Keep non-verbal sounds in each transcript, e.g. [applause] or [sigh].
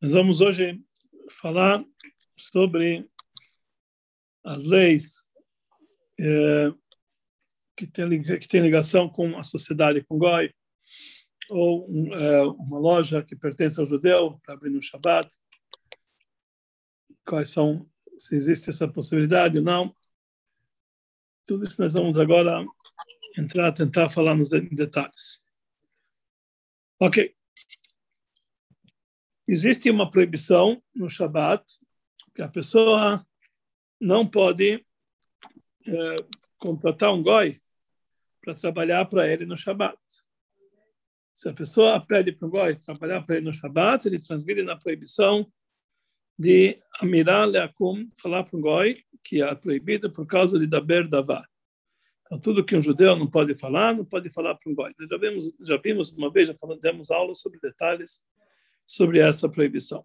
Nós vamos hoje falar sobre as leis é, que, tem, que tem ligação com a sociedade, com Goi, ou é, uma loja que pertence ao judeu para abrir no Shabat. Quais são, se existe essa possibilidade ou não. Tudo isso nós vamos agora entrar, tentar falar nos detalhes. Ok existe uma proibição no Shabat que a pessoa não pode é, contratar um goi para trabalhar para ele no Shabat. Se a pessoa pede para o goi trabalhar para ele no Shabat, ele transgride na proibição de amirar leakum, falar para o goi que é proibido por causa de daber davá. Então, tudo que um judeu não pode falar, não pode falar para um goi. Já vimos, já vimos uma vez, já falamos, demos aula sobre detalhes sobre essa proibição.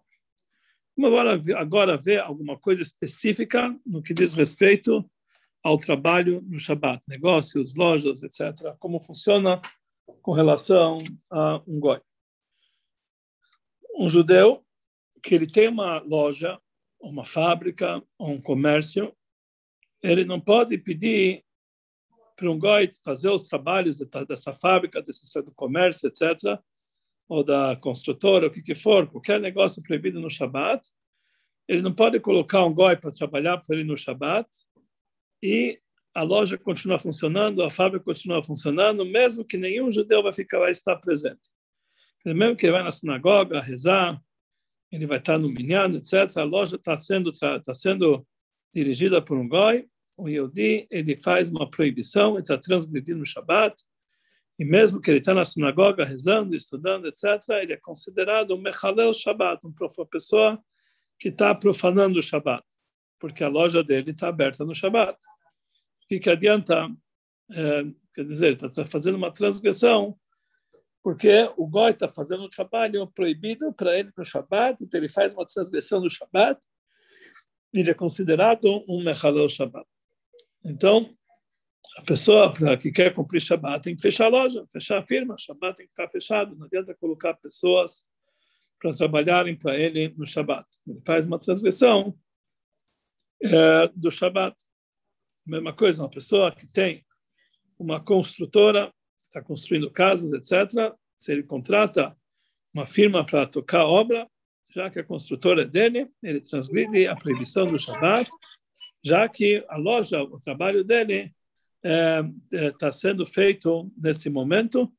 Vamos agora, agora ver alguma coisa específica no que diz respeito ao trabalho no Shabat, negócios, lojas, etc. Como funciona com relação a um goi. Um judeu que ele tem uma loja, uma fábrica, um comércio, ele não pode pedir para um goi fazer os trabalhos dessa fábrica, desse do comércio, etc., ou da construtora, o que, que for, qualquer negócio proibido no Shabat, ele não pode colocar um goi para trabalhar para ele no Shabat e a loja continua funcionando, a fábrica continua funcionando, mesmo que nenhum judeu vai ficar lá estar presente. Mesmo que ele vai na sinagoga rezar, ele vai estar no minyan, etc. A loja está sendo está sendo dirigida por um goi, o Yehudi, ele faz uma proibição, ele está transgredindo o Shabat, e mesmo que ele está na sinagoga rezando, estudando, etc., ele é considerado um Mechalel Shabbat, uma pessoa que está profanando o Shabbat, porque a loja dele está aberta no Shabbat. O que, que adianta? É, quer dizer, ele está fazendo uma transgressão, porque o Goi está fazendo um trabalho proibido para ele no Shabbat, então ele faz uma transgressão no Shabbat, ele é considerado um Mechalel Shabbat. Então, a pessoa que quer cumprir Shabbat tem que fechar a loja, fechar a firma. Shabbat tem que ficar fechado. Não adianta colocar pessoas para trabalharem para ele no Shabbat. Ele faz uma transgressão é, do Shabbat. Mesma coisa, uma pessoa que tem uma construtora, está construindo casas, etc. Se ele contrata uma firma para tocar obra, já que a construtora é dele, ele transgride a proibição do Shabbat, já que a loja, o trabalho dele está é, é, sendo feito nesse momento,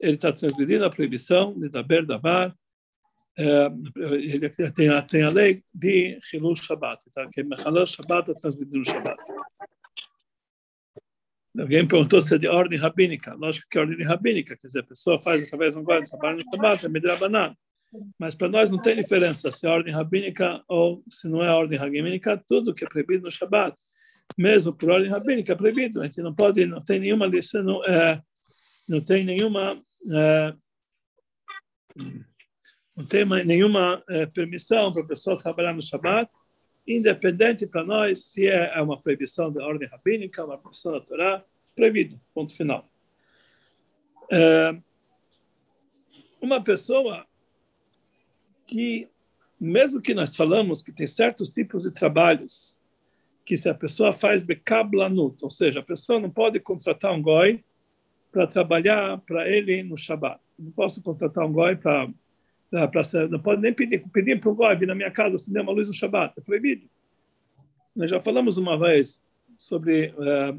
ele está transgredindo a proibição de Daber Dabar, é, ele tem, a, tem a lei de Hilul Shabbat, tá? que Mechalel Shabbat está transgredindo o Shabbat. Alguém perguntou se é de ordem rabínica. Lógico que é ordem rabínica, quer dizer, a pessoa faz através de um guarda trabalho no Shabbat, é Midrabanan. Mas para nós não tem diferença se é ordem rabínica ou se não é ordem rabínica, tudo que é proibido no Shabbat mesmo por ordem rabínica, proibido. A gente não pode, não tem nenhuma lição, não, é, não tem nenhuma, é, não tem nenhuma é, permissão para a pessoa trabalhar no Shabat, independente para nós se é, é uma proibição da ordem rabínica, uma proibição da Torá, proibido, ponto final. É, uma pessoa que, mesmo que nós falamos que tem certos tipos de trabalhos que se a pessoa faz bekablanut, ou seja, a pessoa não pode contratar um goi para trabalhar para ele no Shabat. Não posso contratar um goi para não pode nem pedir, pedir para o goi vir na minha casa acender uma luz no Shabat, é proibido. Nós já falamos uma vez sobre uh,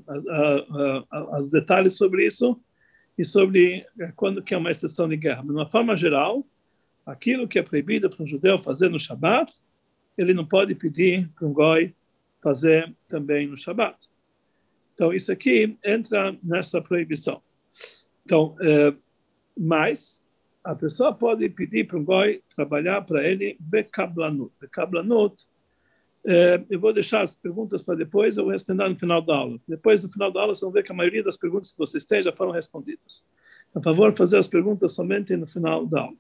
uh, os detalhes sobre isso e sobre eh, quando que é uma exceção de guerra. Mas, de uma forma geral, aquilo que é proibido para um judeu fazer no Shabat, ele não pode pedir para um goi fazer também no Shabat. Então, isso aqui entra nessa proibição. Então, é, mas a pessoa pode pedir para um goi trabalhar para ele bekablanut. Bekablanut, é, eu vou deixar as perguntas para depois, eu vou responder no final da aula. Depois, no final da aula, vocês vão ver que a maioria das perguntas que vocês têm já foram respondidas. Por favor, fazer as perguntas somente no final da aula.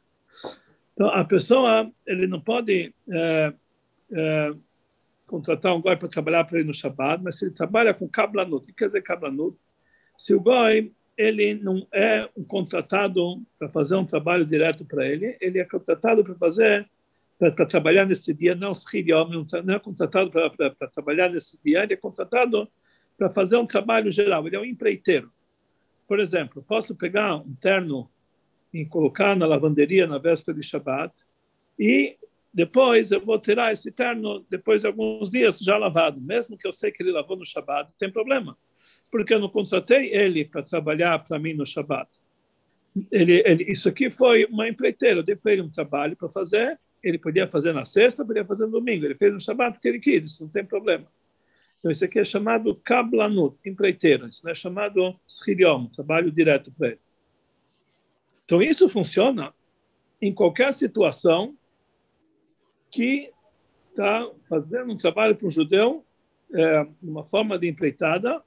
Então, a pessoa, ele não pode é, contratar um goi para trabalhar para ele no Shabbat, mas se ele trabalha com kablanut, o que quer dizer kablanut? Se o goi ele não é um contratado para fazer um trabalho direto para ele, ele é contratado para fazer para trabalhar nesse dia, não não é contratado para trabalhar nesse dia, ele é contratado para fazer um trabalho geral, ele é um empreiteiro. Por exemplo, posso pegar um terno e colocar na lavanderia na véspera de Shabbat e depois eu vou tirar esse terno depois de alguns dias já lavado, mesmo que eu sei que ele lavou no Shabbat, não tem problema, porque eu não contratei ele para trabalhar para mim no Shabbat. Ele, ele, isso aqui foi uma empreiteira, eu dei para ele um trabalho para fazer, ele podia fazer na sexta, podia fazer no domingo, ele fez no Shabbat porque ele quis, isso não tem problema. Então, isso aqui é chamado kablanut, empreiteiro. Isso não é chamado schiriom, trabalho direto para ele. Então, isso funciona em qualquer situação que está fazendo um trabalho para um judeu, é, uma forma de empreitada,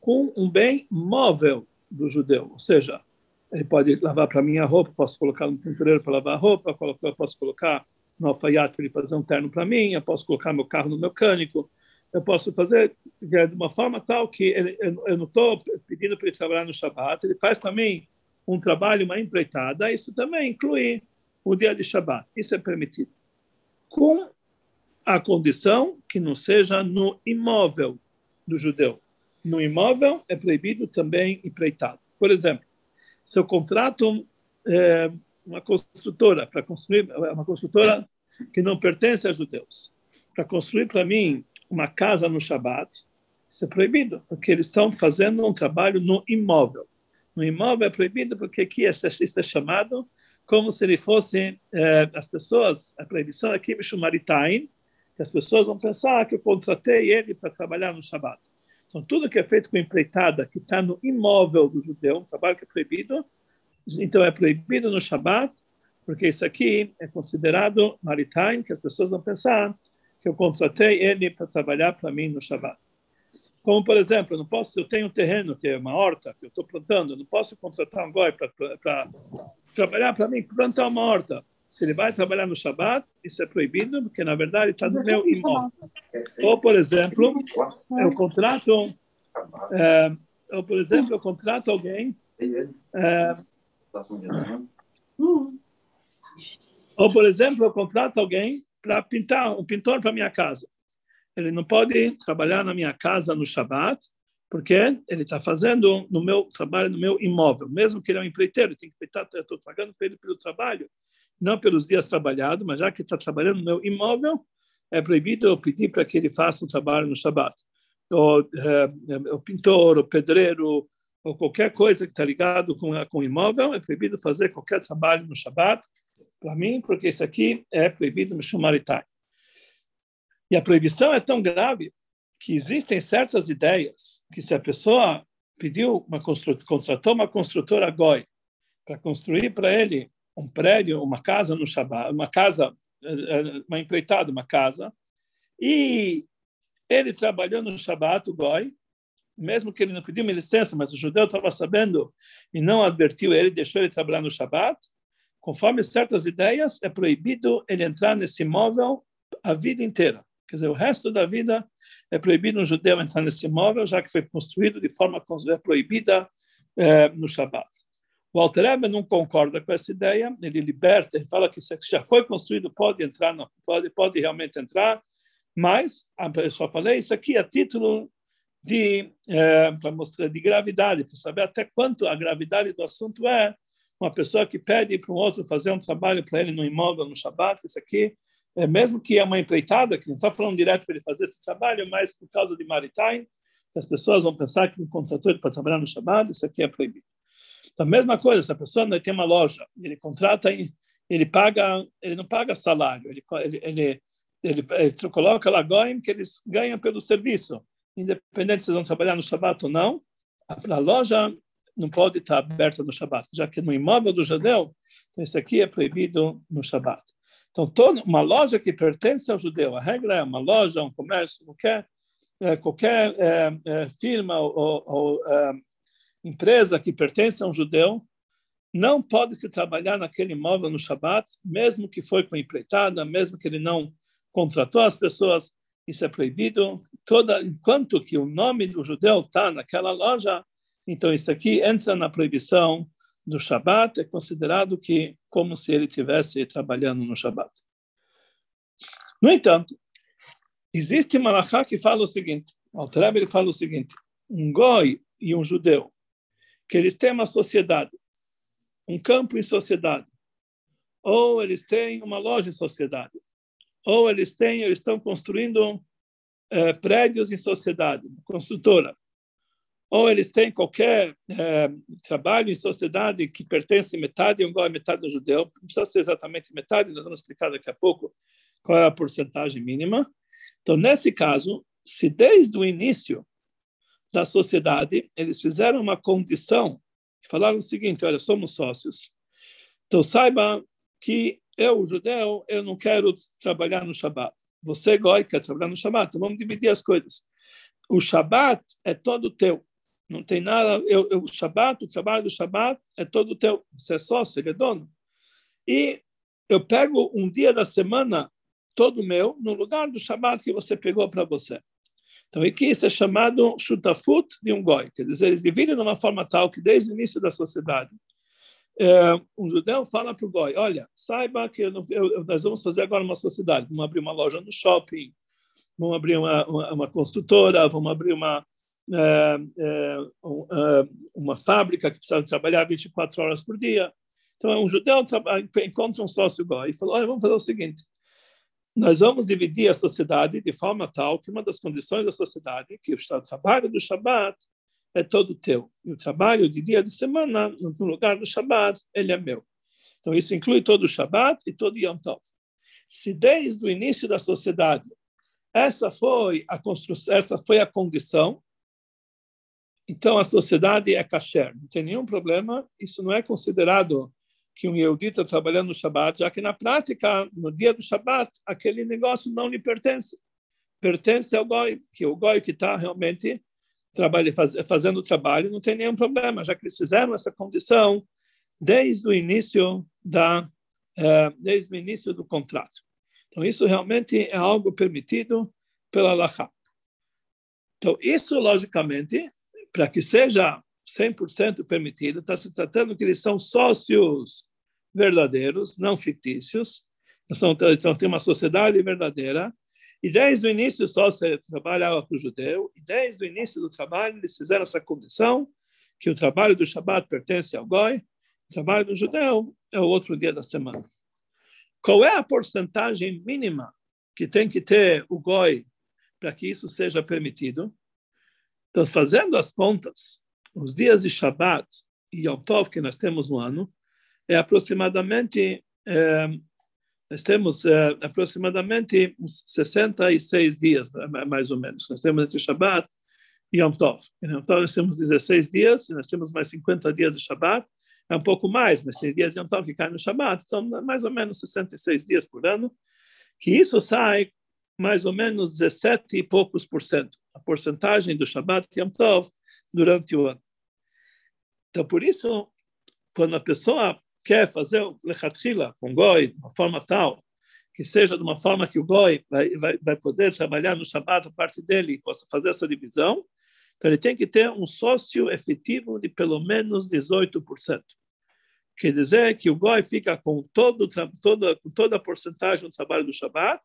com um bem móvel do judeu. Ou seja, ele pode lavar para mim a roupa, posso colocar no tintureiro para lavar a roupa, posso colocar no alfaiate para ele fazer um terno para mim, eu posso colocar meu carro no mecânico, eu posso fazer de uma forma tal que ele, eu não estou pedindo para ele trabalhar no Shabat, ele faz também um trabalho, uma empreitada, isso também inclui o dia de Shabat, isso é permitido. Com a condição que não seja no imóvel do judeu. No imóvel é proibido também empreitado. Por exemplo, se eu contrato é, uma construtora para construir, uma construtora que não pertence a judeus, para construir para mim uma casa no Shabat, isso é proibido, porque eles estão fazendo um trabalho no imóvel. No imóvel é proibido porque aqui isso é chamado como se ele fosse eh, as pessoas, a proibição aqui é Shumaritain, que as pessoas vão pensar que eu contratei ele para trabalhar no Shabat. Então, tudo que é feito com empreitada, que está no imóvel do judeu, um trabalho que é proibido, então é proibido no Shabat, porque isso aqui é considerado maritain, que as pessoas vão pensar que eu contratei ele para trabalhar para mim no Shabbat. Como, por exemplo, eu não posso, eu tenho um terreno que é uma horta que eu estou plantando, eu não posso contratar um goi para trabalhar para mim, plantar uma horta. Se ele vai trabalhar no Shabbat, isso é proibido, porque na verdade está no meu imóvel. Ou, por exemplo, eu contrato, é, ou, por exemplo, eu contrato alguém. É, ou, por exemplo, eu contrato alguém para pintar, um pintor para minha casa. Ele não pode trabalhar na minha casa no Shabat, porque ele está fazendo no meu trabalho, no meu imóvel. Mesmo que ele é um empreiteiro, tem que eu estou pagando para ele pelo trabalho, não pelos dias trabalhados, mas já que está trabalhando no meu imóvel, é proibido eu pedir para que ele faça um trabalho no Shabat. O, é, o pintor, o pedreiro, ou qualquer coisa que está ligado com, com imóvel, é proibido fazer qualquer trabalho no Shabat, para mim, porque isso aqui é proibido no Shumaritai. E a proibição é tão grave que existem certas ideias que se a pessoa pediu uma contratou uma construtora goi para construir para ele um prédio, uma casa no Shabbat, uma casa, eh, eh, uma empreitada, uma casa, e ele trabalhou no Shabbat, o goi, mesmo que ele não pediu uma licença, mas o judeu estava sabendo e não advertiu ele, deixou ele trabalhar no Shabbat, conforme certas ideias, é proibido ele entrar nesse imóvel a vida inteira. Quer dizer, o resto da vida é proibido um judeu entrar nesse imóvel, já que foi construído de forma proibida é, no Shabat. O Alter Rebbe não concorda com essa ideia, ele liberta, ele fala que se já foi construído, pode entrar, não, pode, pode realmente entrar, mas, eu só falei, isso aqui é título de, para mostrar de gravidade, para saber até quanto a gravidade do assunto é, uma pessoa que pede para um outro fazer um trabalho para ele no imóvel, no Shabat, isso aqui, é, mesmo que é uma empreitada, que não está falando direto para ele fazer esse trabalho, mas por causa de Maritime, as pessoas vão pensar que um contratou para trabalhar no Shabat, isso aqui é proibido. Então, a mesma coisa, se a pessoa tem uma loja, ele contrata, ele paga, ele não paga salário, ele, ele, ele, ele, ele coloca lá goim que eles ganham pelo serviço, independente se vão trabalhar no Shabat ou não, a loja não pode estar aberta no Shabat, já que no imóvel do judeu, então isso aqui é proibido no Shabat. Então, toda uma loja que pertence ao judeu, a regra é uma loja, um comércio, qualquer, é, qualquer é, é, firma ou, ou é, empresa que pertence a um judeu, não pode se trabalhar naquele imóvel no Shabat, mesmo que foi com empreitada, mesmo que ele não contratou as pessoas, isso é proibido. Toda, enquanto que o nome do judeu está naquela loja, então, isso aqui entra na proibição do Shabat, é considerado que como se ele tivesse trabalhando no Shabat. No entanto, existe uma alahá que fala o seguinte, Altareb ele fala o seguinte, um goi e um judeu, que eles têm uma sociedade, um campo em sociedade, ou eles têm uma loja em sociedade, ou eles têm, eles estão construindo é, prédios em sociedade, construtora, ou eles têm qualquer é, trabalho em sociedade que pertence metade a um goi, metade do judeu, não precisa ser exatamente metade, nós vamos explicar daqui a pouco qual é a porcentagem mínima. Então, nesse caso, se desde o início da sociedade eles fizeram uma condição, falaram o seguinte: olha, somos sócios, então saiba que eu, judeu, eu não quero trabalhar no Shabat. Você, goi, quer trabalhar no Shabat. Então vamos dividir as coisas. O Shabat é todo teu. Não tem nada. Eu, eu, o Shabat, o trabalho do Shabat é todo teu. Você é sócio, ele é dono. E eu pego um dia da semana todo meu no lugar do Shabat que você pegou para você. Então, aqui isso é chamado chutafut de um goi. Quer dizer, eles dividem de uma forma tal que desde o início da sociedade é, um judeu fala para o goi, olha, saiba que eu, eu, nós vamos fazer agora uma sociedade, vamos abrir uma loja no shopping, vamos abrir uma, uma, uma construtora, vamos abrir uma, uma fábrica que precisa trabalhar 24 horas por dia. Então, um judeu encontra um sócio goi e fala, olha, vamos fazer o seguinte, nós vamos dividir a sociedade de forma tal que uma das condições da sociedade, que o trabalho do Shabat é todo teu. E o trabalho de dia de semana, no lugar do Shabat, ele é meu. Então, isso inclui todo o Shabat e todo o Yom Tov. Se desde o início da sociedade essa foi a construção, essa foi a condição, então a sociedade é kasher, não tem nenhum problema, isso não é considerado que um Yehudi está trabalhando no Shabat, já que na prática, no dia do Shabat, aquele negócio não lhe pertence. Pertence ao Goi, que o Goi que está realmente trabalho, faz, fazendo o trabalho, não tem nenhum problema, já que eles fizeram essa condição desde o início da uh, desde o início do contrato. Então isso realmente é algo permitido pela Laha. Então isso logicamente para que seja 100% permitido, está se tratando que eles são sócios verdadeiros, não fictícios. Então, tem uma sociedade verdadeira e desde o início só se trabalhava para o judeu, e desde o início do trabalho eles fizeram essa condição que o trabalho do Shabat pertence ao Goi, o trabalho do judeu é o outro dia da semana. Qual é a porcentagem mínima que tem que ter o Goi para que isso seja permitido? Então, fazendo as contas, os dias de Shabat e Yom Tov que nós temos no ano, é aproximadamente é, nós temos uh, aproximadamente 66 dias, mais ou menos. Nós temos entre Shabbat e Yom Tov. Em Yom Tov nós temos 16 dias, e nós temos mais 50 dias de Shabbat. É um pouco mais, mas tem dias de Yom Tov que caem no Shabbat, então mais ou menos 66 dias por ano, que isso sai mais ou menos 17 e poucos por cento, a porcentagem do Shabbat Yom Tov durante o ano. Então, por isso, quando a pessoa quer fazer o lechatchila com goi de uma forma tal que seja de uma forma que o goi vai, vai, vai poder trabalhar no Shabbat a parte dele possa fazer essa divisão, então ele tem que ter um sócio efetivo de pelo menos 18%. Quer dizer que o goi fica com todo, com toda a porcentagem do trabalho do Shabbat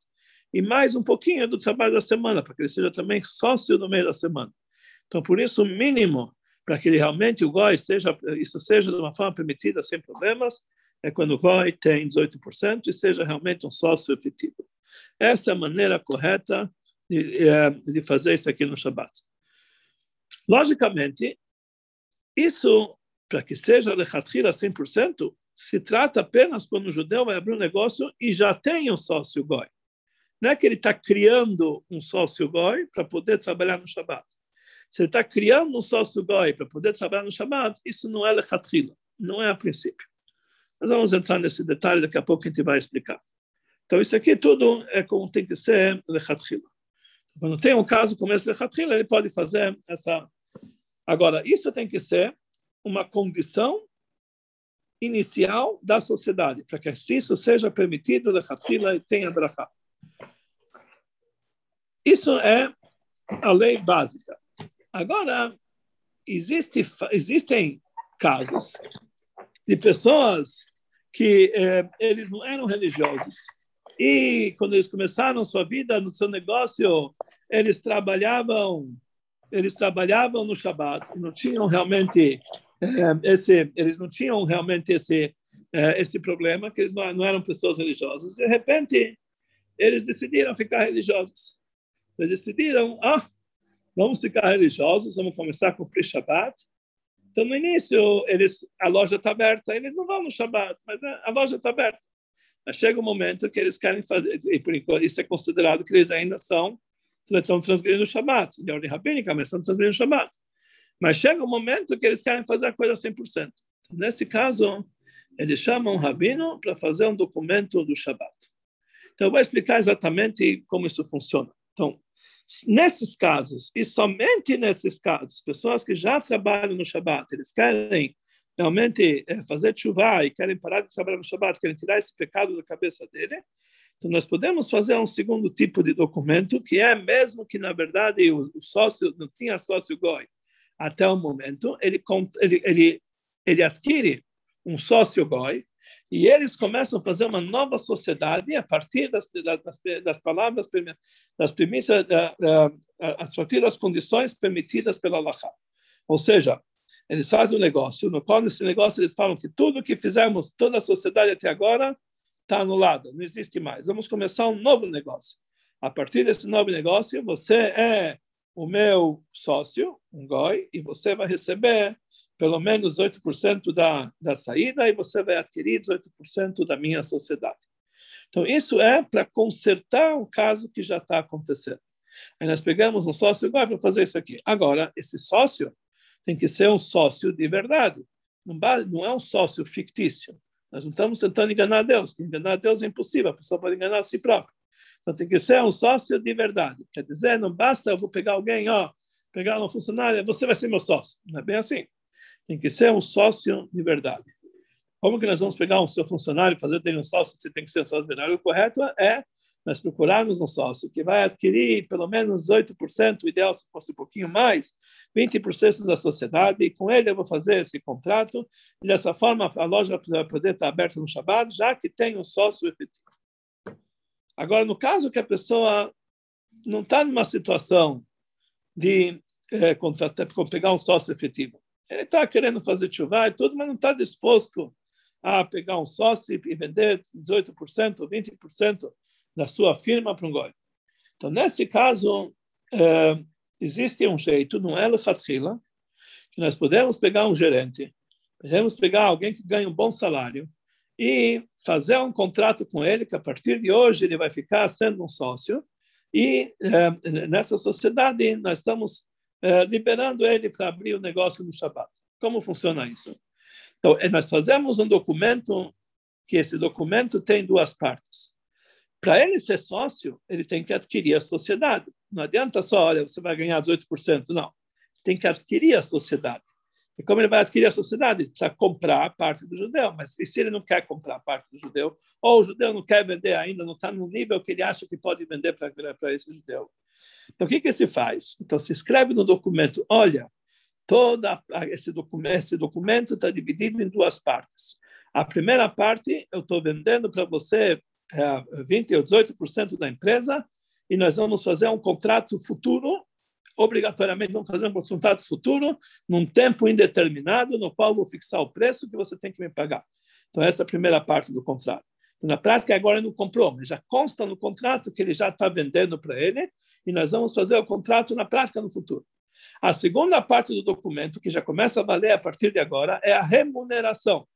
e mais um pouquinho do trabalho da semana, para que ele seja também sócio no meio da semana. Então, por isso, o mínimo para que ele realmente o GOI seja, isso seja de uma forma permitida sem problemas, é quando o GOI tem 18% e seja realmente um sócio efetivo. Essa é a maneira correta de, eh, de fazer isso aqui no Shabat. Logicamente, isso, para que seja lechatchila 100%, se trata apenas quando o judeu vai abrir um negócio e já tem um sócio goi. Não é que ele está criando um sócio goi para poder trabalhar no Shabat. Se ele está criando um sócio goi para poder trabalhar no Shabbat, isso não é lechatchila, não é a princípio. Nós vamos entrar nesse detalhe, daqui a pouco a gente vai explicar. Então, isso aqui tudo é como tem que ser lechatchila. Quando tem um caso como esse lechatchila, ele pode fazer essa... Agora, isso tem que ser uma condição inicial da sociedade, para que isso seja permitido, lechatchila, e tenha brachá. Isso é a lei básica. Agora, existe, existem casos de pessoas que eh, eles não eram religiosos, e quando eles começaram sua vida no seu negócio, eles trabalhavam, eles trabalhavam no Shabat, não tinham realmente é, esse, eles não tinham realmente esse é, esse problema, que eles não, não eram pessoas religiosas. De repente, eles decidiram ficar religiosos. Eles decidiram, ah, vamos ficar religiosos, vamos começar a cumprir Shabat. Então, no início, eles, a loja está aberta, eles não vão no Shabat, mas a loja está aberta. Mas chega um momento que eles querem fazer, e por enquanto isso é considerado que eles ainda são, estão transgredindo o Shabat, de ordem rabínica, mas estão transgredindo o Shabat. Mas chega um momento que eles querem fazer a coisa 100%. Então, nesse caso, eles chamam um rabino para fazer um documento do Shabat. Então, eu vou explicar exatamente como isso funciona. Então, nesses casos, e somente nesses casos, pessoas que já trabalham no Shabat, eles querem realmente eh, fazer chuva e querem parar de trabalhar no Shabat, querem tirar esse pecado da cabeça dele, então nós podemos fazer um segundo tipo de documento, que é mesmo que, na verdade, o, sócio não tinha sócio goi até o momento, ele, ele, ele, ele adquire um sócio goi e eles começam a fazer uma nova sociedade a partir das, das, das palavras, das premissas, a partir das condições permitidas pela Laha. Ou seja, eles fazem um negócio, no qual nesse negócio eles falam que tudo que fizemos, toda a sociedade até agora, está anulado, não existe mais. Vamos começar um novo negócio. A partir desse novo negócio, você é o meu sócio, um goi, e você vai receber pelo menos 8% da, da saída e você vai adquirir 18% da minha sociedade. Então, isso é para consertar um caso que já está acontecendo. Aí nós pegamos um sócio igual para fazer isso aqui. Agora, esse sócio tem que ser um sócio de verdade. Não é um sócio fictício. Nós não estamos tentando enganar Deus. Enganar Deus é impossível, a pessoa pode enganar a si própria. Então tem que ser um sócio de verdade. Quer dizer, não basta eu vou pegar alguém, ó, pegar um funcionário, você vai ser meu sócio. Não é bem assim tem que ser um sócio de verdade. Como que nós vamos pegar um seu funcionário e fazer dele um sócio? Você tem que ser um sócio de verdade. O correto é nós procurarmos um sócio que vai adquirir pelo menos 8%, o ideal se fosse um pouquinho mais, 20% da sociedade, e com ele eu vou fazer esse contrato, e dessa forma a loja vai poder estar aberta no Shabbat, já que tem um sócio efetivo. Agora, no caso que a pessoa não está numa situação de é, contratar, pegar um sócio efetivo, ele está querendo fazer chuva e tudo, mas não está disposto a pegar um sócio e vender 18% ou 20% da sua firma para um goi. Então, nesse caso, é, existe um jeito, não é Lechatrila, que nós podemos pegar um gerente, podemos pegar alguém que ganha um bom salário e fazer um contrato com ele, que a partir de hoje ele vai ficar sendo um sócio, e é, nessa sociedade nós estamos é, liberando ele para abrir o negócio no Shabat. Como funciona isso? Então, é, nós fazemos um documento que esse documento tem duas partes. Para ele ser sócio, ele tem que adquirir a sociedade. Não adianta só, olha, você vai ganhar 18%. Não. Tem que adquirir a sociedade. E como ele vai adquirir a sociedade? Ele precisa comprar a parte do judeu. Mas e se ele não quer comprar a parte do judeu? Ou o judeu não quer vender ainda, não está no nível que ele acha que pode vender para esse judeu? Então, o que, que se faz? Então, se escreve no documento, olha, toda esse documento documento está dividido em duas partes. A primeira parte, eu estou vendendo para você é, 20 ou 18% da empresa e nós vamos fazer um contrato futuro, obrigatoriamente vamos fazer um contrato futuro, num tempo indeterminado, no qual vou fixar o preço que você tem que me pagar. Então, essa é a primeira parte do contrato. Na prática, agora ele não comprou, mas já consta no contrato que ele já está vendendo para ele e nós vamos fazer o contrato na prática no futuro. A segunda parte do documento, que já começa a valer a partir de agora, é a remuneração.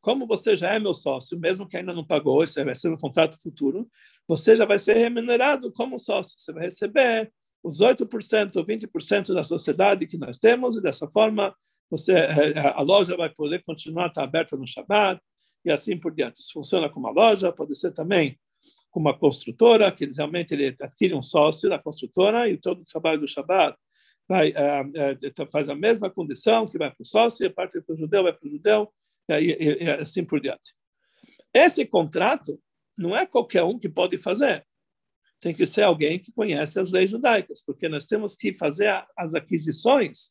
Como você já é meu sócio, mesmo que ainda não pagou, isso vai ser no contrato futuro, você já vai ser remunerado como sócio. Você vai receber os 8% ou 20% da sociedade que nós temos, e dessa forma você, eh, a loja vai poder continuar a estar aberta no Shabbat, e assim por diante. Isso funciona como uma loja, pode ser também como uma construtora, que realmente ele adquire um sócio da construtora e todo o trabalho do Shabbat vai, uh, uh, faz a mesma condição, que vai para o sócio, parte para o judeu vai para o judeu, e, e, e assim por diante. Esse contrato não é qualquer um que pode fazer. Tem que ser alguém que conhece as leis judaicas, porque nós temos que fazer as aquisições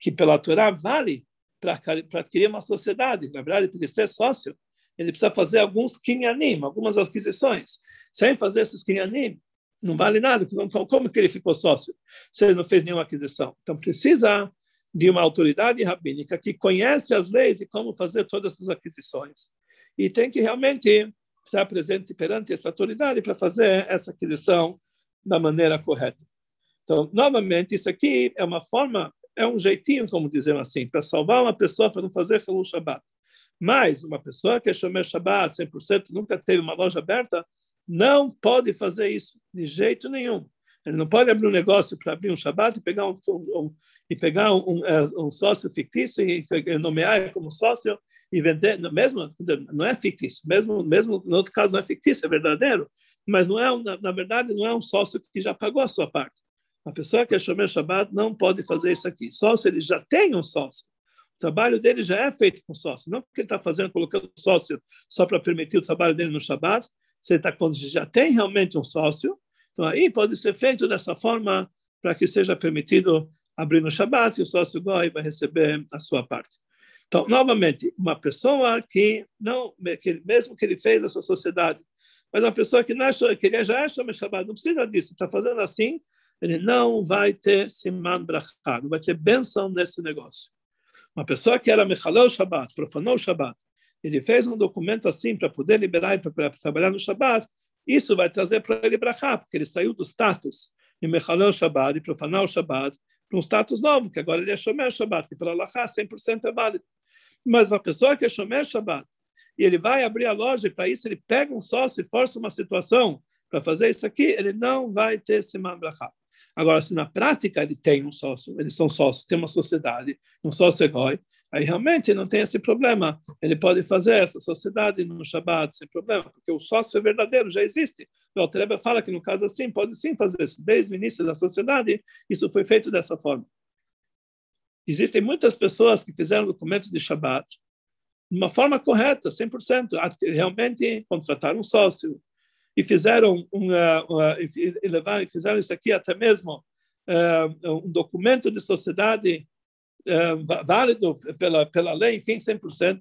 que pela Torá vale para adquirir uma sociedade. Na verdade, para ser sócio, ele precisa fazer alguns kinyanim, algumas aquisições. Sem fazer esses kinyanim, não vale nada. Como que ele ficou sócio se ele não fez nenhuma aquisição? Então, precisa de uma autoridade rabínica que conhece as leis e como fazer todas essas aquisições. E tem que realmente estar presente perante essa autoridade para fazer essa aquisição da maneira correta. Então, novamente, isso aqui é uma forma, é um jeitinho, como dizemos assim, para salvar uma pessoa para não fazer Halul Shabbat. Mas uma pessoa que é Shomer Shabbat 100%, nunca teve uma loja aberta, não pode fazer isso de jeito nenhum. Ele não pode abrir um negócio para abrir um Shabbat e pegar um, um e pegar um, um, é, um, sócio fictício e nomear como sócio e vender, mesmo não é fictício, mesmo mesmo no outro caso não é fictício, é verdadeiro, mas não é na, na verdade não é um sócio que já pagou a sua parte. A pessoa que é Shomer Shabbat não pode fazer isso aqui. Só se ele já tem um sócio. O trabalho dele já é feito com sócio. Não porque ele está fazendo, colocando sócio só para permitir o trabalho dele no Shabbat. Se ele está quando já tem realmente um sócio, então aí pode ser feito dessa forma para que seja permitido abrir no Shabbat e o sócio goi vai receber a sua parte. Então, novamente, uma pessoa que não, que mesmo que ele fez essa sociedade, mas uma pessoa que, não é, que ele já é Shomer Shabbat, não precisa disso, está fazendo assim, ele não vai ter siman brachá, não vai ter benção nesse negócio. Uma pessoa que era mechalel Shabbat, profanou o Shabbat, ele fez um documento assim para poder liberar e para trabalhar no Shabbat, isso vai trazer para ele brachá, porque ele saiu do status de mechalel Shabbat e profanar o Shabbat para um status novo, que agora ele é shomer Shabbat, que para Allah 100% é válido. Mas uma pessoa que é shomer Shabbat, e ele vai abrir a loja, e para isso ele pega um sócio e força uma situação para fazer isso aqui, ele não vai ter siman brachá. Agora, se na prática ele tem um sócio, eles são sócios, tem uma sociedade, um sócio egói, aí realmente não tem esse problema. Ele pode fazer essa sociedade no Shabat sem problema, porque o sócio é verdadeiro, já existe. O Altreba fala que no caso assim, pode sim fazer isso. Desde o início da sociedade, isso foi feito dessa forma. Existem muitas pessoas que fizeram documentos de Shabat de uma forma correta, 100%. Realmente contrataram um sócio, e fizeram um, uh, e levaram, fizeram isso aqui até mesmo uh, um documento de sociedade uh, válido pela pela lei, enfim, 100%,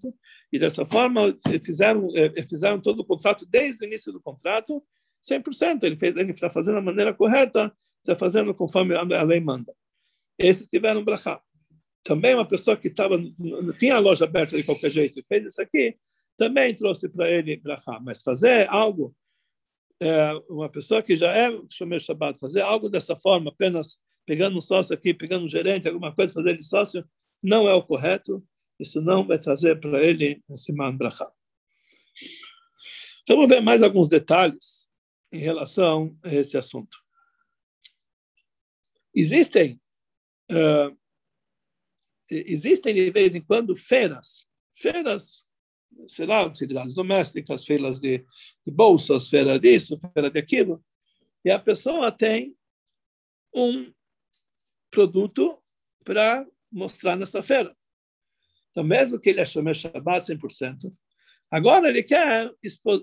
e dessa forma fizeram fizeram todo o contrato desde o início do contrato 100%. Ele fez ele está fazendo da maneira correta, está fazendo conforme a lei manda. Esses tiveram brachá. Também uma pessoa que estava tinha a loja aberta de qualquer jeito e fez isso aqui, também trouxe para ele brachá. Mas fazer algo é, uma pessoa que já é Shomer Shabbat, fazer algo dessa forma, apenas pegando um sócio aqui, pegando um gerente, alguma coisa, fazer ele sócio, não é o correto. Isso não vai trazer para ele um Siman Brachá. Vamos ver mais alguns detalhes em relação a esse assunto. Existem uh, existem de vez em quando feiras, feiras sei lá, utilidades domésticas, feiras de, de bolsas, feira disso, feira daquilo, e a pessoa tem um produto para mostrar nessa feira. Então, mesmo que ele é Shomer Shabbat 100%, agora ele quer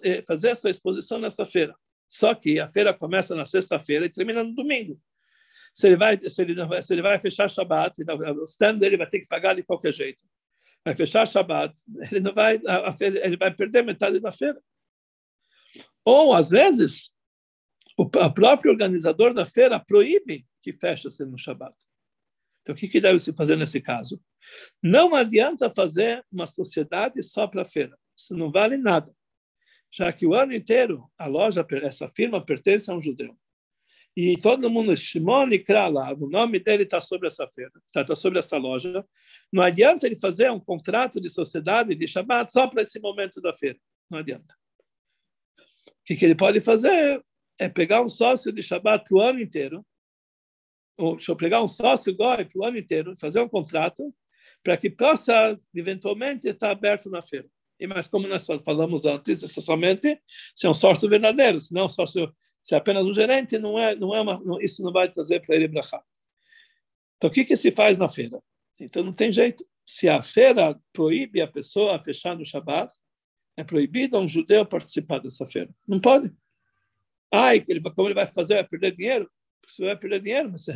eh, fazer a sua exposição nessa feira. Só que a feira começa na sexta-feira e termina no domingo. Se ele vai, se ele, se ele vai fechar Shabbat, o stand dele vai ter que pagar de qualquer jeito vai fechar Shabbat, ele não vai, ele vai perder metade da feira. Ou, às vezes, o próprio organizador da feira proíbe que feche-se no Shabbat. Então, o que, que deve se fazer nesse caso? Não adianta fazer uma sociedade só para a feira. Isso não vale nada. Já que o ano inteiro a loja, essa firma pertence a um judeu e todo mundo, Shimon lá, o nome dele está sobre essa feira, está sobre essa loja. Não adianta ele fazer um contrato de sociedade de Shabbat só para esse momento da feira. Não adianta. O que, que ele pode fazer é pegar um sócio de Shabbat o ano inteiro, ou deixa eu pegar um sócio Goi para o ano inteiro, fazer um contrato, para que possa, eventualmente, estar aberto na feira. E mas como nós falamos antes, é somente se é um sócio verdadeiro, se não é um sócio se é apenas um gerente, não é, não é uma, não, isso não vai trazer para ele brachá. Então, o que, que se faz na feira? Então, não tem jeito. Se a feira proíbe a pessoa a fechar no Shabat, é proibido a um judeu participar dessa feira. Não pode. Ai, ele, como ele vai fazer? Vai perder dinheiro? Você vai perder dinheiro, mas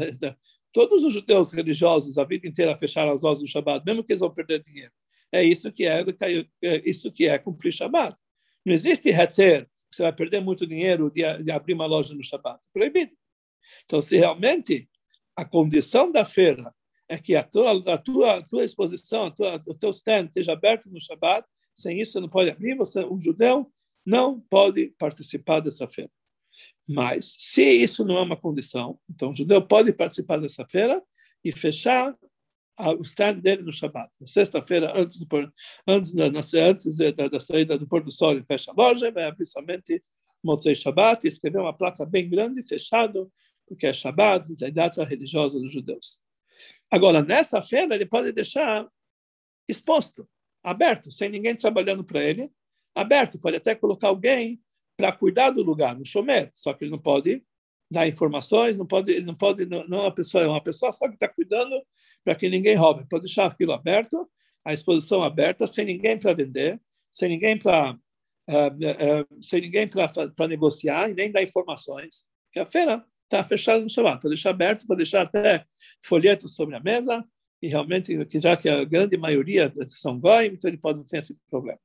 todos os judeus religiosos a vida inteira fecharam as horas do Shabat, mesmo que eles vão perder dinheiro. é isso que é, é isso que é cumprir Shabbat. Não existe reter, você vai perder muito dinheiro de, de abrir uma loja no Shabbat. Proibido. Então, se realmente a condição da feira é que a tua, a tua, a tua exposição, a tua, o teu stand esteja aberto no Shabbat, sem isso você não pode abrir, você, um judeu não pode participar dessa feira. Mas, se isso não é uma condição, então o judeu pode participar dessa feira e fechar o stand dele no Shabbat. Na sexta-feira, antes, do, antes, da, antes da, da, saída do pôr do sol, ele fecha a loja, vai abrir somente Motzei Shabbat e escrever uma placa bem grande, fechado, porque é Shabbat, a data religiosa dos judeus. Agora, nessa feira, ele pode deixar exposto, aberto, sem ninguém trabalhando para ele, aberto, pode até colocar alguém para cuidar do lugar, no chomer, só que ele não pode dar informações, não pode, não pode, não, não é pessoa, é uma pessoa só que está cuidando para que ninguém roube. Pode deixar aquilo aberto, a exposição aberta, sem ninguém para vender, sem ninguém para uh, uh, sem ninguém para negociar e nem dar informações. Que a feira está fechada no Shabbat. Pode deixar aberto, pode deixar até folhetos sobre a mesa e realmente, já que a grande maioria são goim, então ele pode não ter esse problema.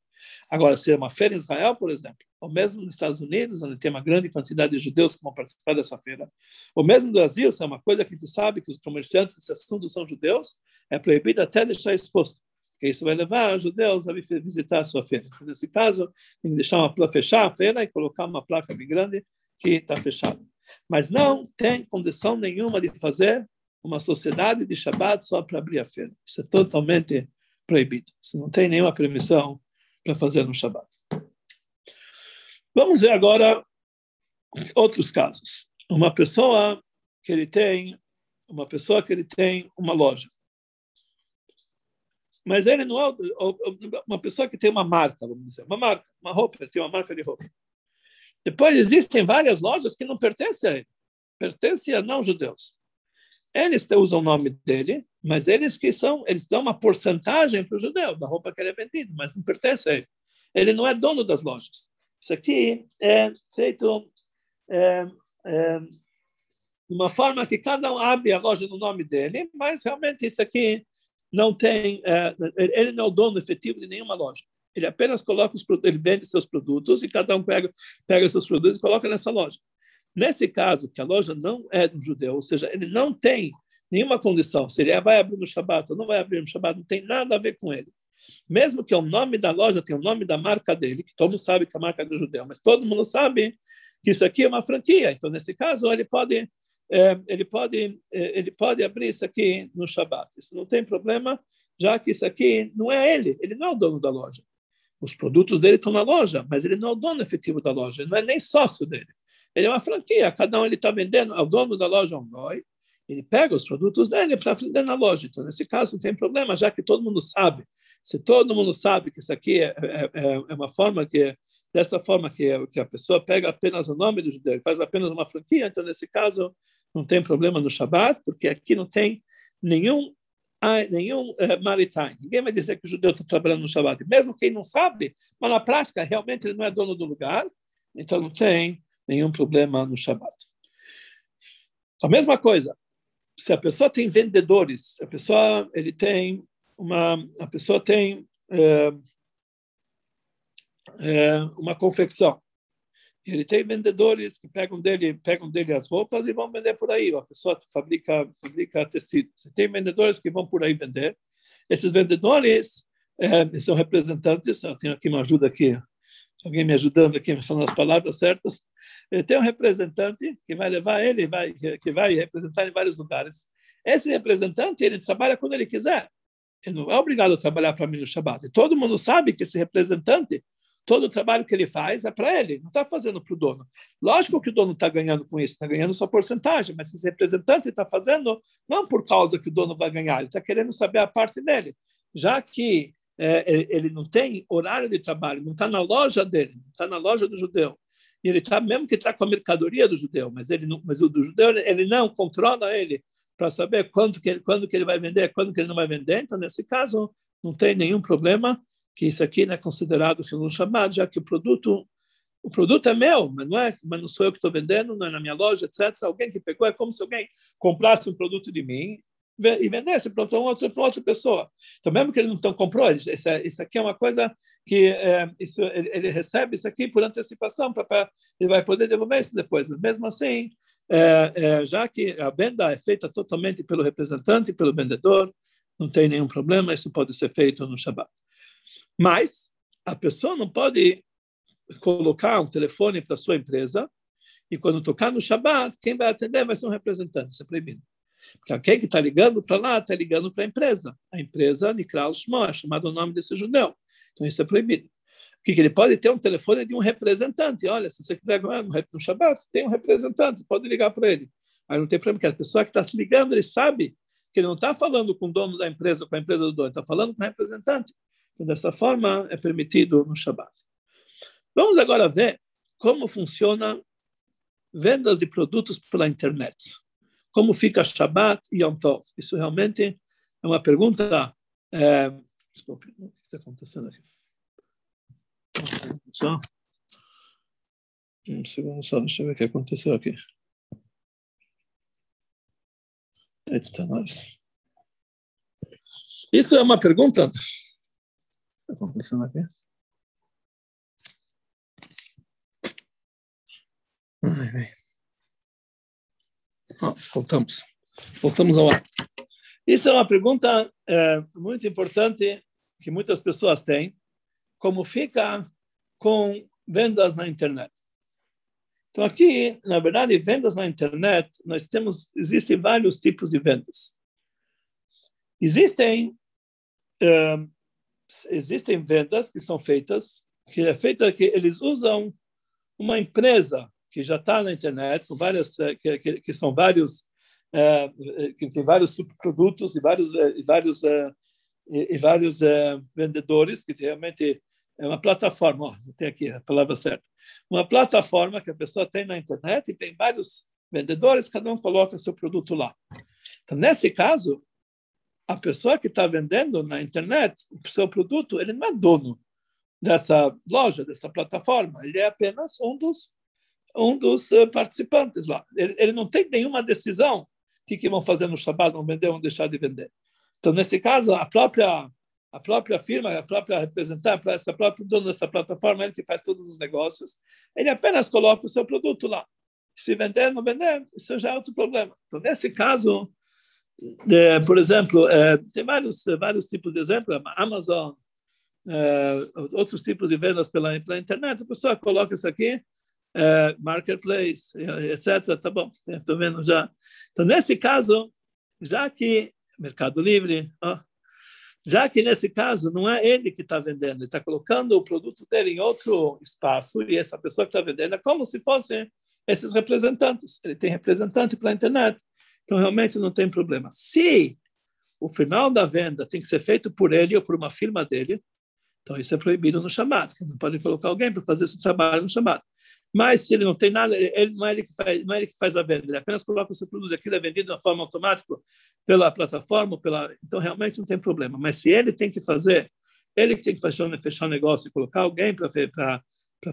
Agora, se é uma feira em Israel, por exemplo, ou mesmo nos Estados Unidos, onde tem uma grande quantidade de judeus que vão participar dessa feira, ou mesmo no Brasil, se é uma coisa que a gente sabe que os comerciantes desse assunto são judeus, é proibido até deixar exposto, porque isso vai levar os judeus a visitar a sua feira. Nesse caso, tem que deixar uma fechar a feira e colocar uma placa bem grande que está fechada. Mas não tem condição nenhuma de fazer uma sociedade de Shabbat só para abrir a feira. Isso é totalmente proibido. Isso não tem nenhuma permissão para fazer no Shabat. Vamos ver agora outros casos. Uma pessoa que ele tem, uma pessoa que ele tem uma loja. Mas ele não é uma pessoa que tem uma marca, vamos dizer, uma marca, uma roupa, ele tem uma marca de roupa. Depois existem várias lojas que não pertencem a ele, pertencem a não judeus. Eles usam o nome dele, mas eles que são, eles dão uma porcentagem para o judeu da roupa que ele é vendido, mas não pertence a ele. Ele não é dono das lojas. Isso aqui é feito é, é, de uma forma que cada um abre a loja no nome dele, mas realmente isso aqui não tem, é, ele não é o dono efetivo de nenhuma loja. Ele apenas coloca os ele vende seus produtos e cada um pega pega seus produtos e coloca nessa loja. Nesse caso, que a loja não é do judeu, ou seja, ele não tem nenhuma condição, se ele vai abrir no Shabat ou não vai abrir no Shabat, não tem nada a ver com ele. Mesmo que o nome da loja tenha o nome da marca dele, que todo mundo sabe que é a marca é do judeu, mas todo mundo sabe que isso aqui é uma franquia. Então, nesse caso, ele pode, é, ele pode, é, ele pode abrir isso aqui no Shabat. Isso não tem problema, já que isso aqui não é ele, ele não é o dono da loja. Os produtos dele estão na loja, mas ele não é o dono efetivo da loja, ele não é nem sócio dele. Ele é uma franquia, cada um ele está vendendo, é o dono da loja é um goi, ele pega os produtos dele para vender na loja. Então, nesse caso, não tem problema, já que todo mundo sabe. Se todo mundo sabe que isso aqui é, é, é, é uma forma que, dessa forma que, que a pessoa pega apenas o nome do judeu, faz apenas uma franquia, então, nesse caso, não tem problema no Shabat, porque aqui não tem nenhum nenhum é, maritime. Ninguém vai dizer que o judeu está trabalhando no Shabat. Mesmo quem não sabe, mas na prática, realmente, ele não é dono do lugar, então não tem nenhum problema no Shabat. A mesma coisa, se a pessoa tem vendedores, a pessoa ele tem uma, a pessoa tem é, é, uma confecção. Ele tem vendedores que pegam dele, pegam dele as roupas e vão vender por aí. A pessoa fabrica, fabrica tecido. Você tem vendedores que vão por aí vender. Esses vendedores é, são representantes. Eu tenho aqui uma ajuda aqui, alguém me ajudando aqui, falando as palavras certas. Ele tem um representante que vai levar ele, vai, que vai representar em vários lugares. Esse representante, ele trabalha quando ele quiser. Ele não é obrigado a trabalhar para mim no Shabat. E todo mundo sabe que esse representante, todo o trabalho que ele faz é para ele, não está fazendo para o dono. Lógico que o dono está ganhando com isso, está ganhando sua porcentagem, mas esse representante está fazendo não por causa que o dono vai ganhar, ele está querendo saber a parte dele. Já que é, ele não tem horário de trabalho, não está na loja dele, não está na loja do judeu, e ele está mesmo que está com a mercadoria do judeu, mas ele não, mas o do judeu ele não controla ele para saber quando que ele, quando que ele vai vender, quando que ele não vai vender. Então nesse caso não tem nenhum problema que isso aqui não é considerado filão chamado, já que o produto o produto é meu, mas não é, mas não sou eu que estou vendendo, não é na minha loja, etc. Alguém que pegou é como se alguém comprasse um produto de mim e vendesse para outra, para outra pessoa. Então, mesmo que ele não comprou, isso, isso aqui é uma coisa que é, isso, ele, ele, recebe isso aqui por antecipação, pra, ele vai poder devolver isso depois. Mas mesmo assim, é, é, já que a venda é feita totalmente pelo representante, pelo vendedor, não tem nenhum problema, isso pode ser feito no Shabbat. Mas a pessoa não pode colocar um telefone para sua empresa e quando tocar no Shabbat, quem vai atender vai ser um representante, isso é proibido. Porque quem que está ligando para lá está ligando para a empresa. A empresa Nikral Shmo, é chamado o nome desse judeu. Então isso é proibido. Que ele pode ter um telefone de um representante. Olha, se você quiser no Shabbat, tem um representante, pode ligar para ele. Aí não tem problema, porque a pessoa que está se ligando, ele sabe que ele não está falando com o dono da empresa, com a empresa do dono, está falando com o representante. Então, dessa forma, é permitido no Shabbat. Vamos agora ver como funciona vendas de produtos pela internet. Como fica Shabbat e Yom Tov? Isso realmente é uma pergunta. É... Desculpe, o que está acontecendo aqui? Só. Um segundo só, deixa eu ver o que aconteceu aqui. Eita, nós. Isso é uma pergunta. O que está acontecendo aqui? Ai, bem. Ah, voltamos. Voltamos ao ar. Isso é uma pergunta é, muito importante que muitas pessoas têm. Como fica com vendas na internet? Então aqui, na verdade, vendas na internet, nós temos existem vários tipos de vendas. Existem uh, existem vendas que são feitas que é feita que eles usam uma empresa que já está na internet, com várias, eh, que, que, que são vários, é, que tem vários subprodutos e vários, e vários, é, e, e, vários é, vendedores, que realmente é uma plataforma, ó, tem aqui a palavra certa, uma plataforma que a pessoa tem na internet e tem vários vendedores, cada um coloca seu produto lá. Então, nesse caso, a pessoa que está vendendo na internet o seu produto, ele não é dono dessa loja, dessa plataforma, ele é apenas um dos um dos eh, participantes lá. Ele, ele não tem nenhuma decisão o que, vão fazer no Shabbat, vão vender ou deixar de vender. Então, nesse caso, a própria a própria firma, a própria representante, essa própria dono dessa plataforma, ele que faz todos os negócios, ele apenas coloca o seu produto lá. Se vender, não vender, isso já é outro problema. Então, nesse caso, é, por exemplo, é, tem vários vários tipos de exemplos, Amazon, é, outros tipos de vendas pela, pela internet, a pessoa coloca isso aqui, uh, marketplace, etc. Tá bom, estou vendo já. Então, nesse caso, já que Mercado Livre, ó, já que nesse caso não é ele que está vendendo, ele está colocando o produto dele em outro espaço e essa pessoa que está vendendo é como se fossem esses representantes. Ele tem representante pela internet, então realmente não tem problema. Se o final da venda tem que ser feito por ele ou por uma firma dele, então isso é proibido no chamado, não pode colocar alguém para fazer esse trabalho no chamado. Mas se ele não tem nada, ele, não, é ele que faz, não é ele que faz a venda, ele apenas coloca o seu produto, aquilo é vendido de uma forma automática pela plataforma, pela, então realmente não tem problema. Mas se ele tem que fazer, ele que tem que fechar, fechar o negócio e colocar alguém para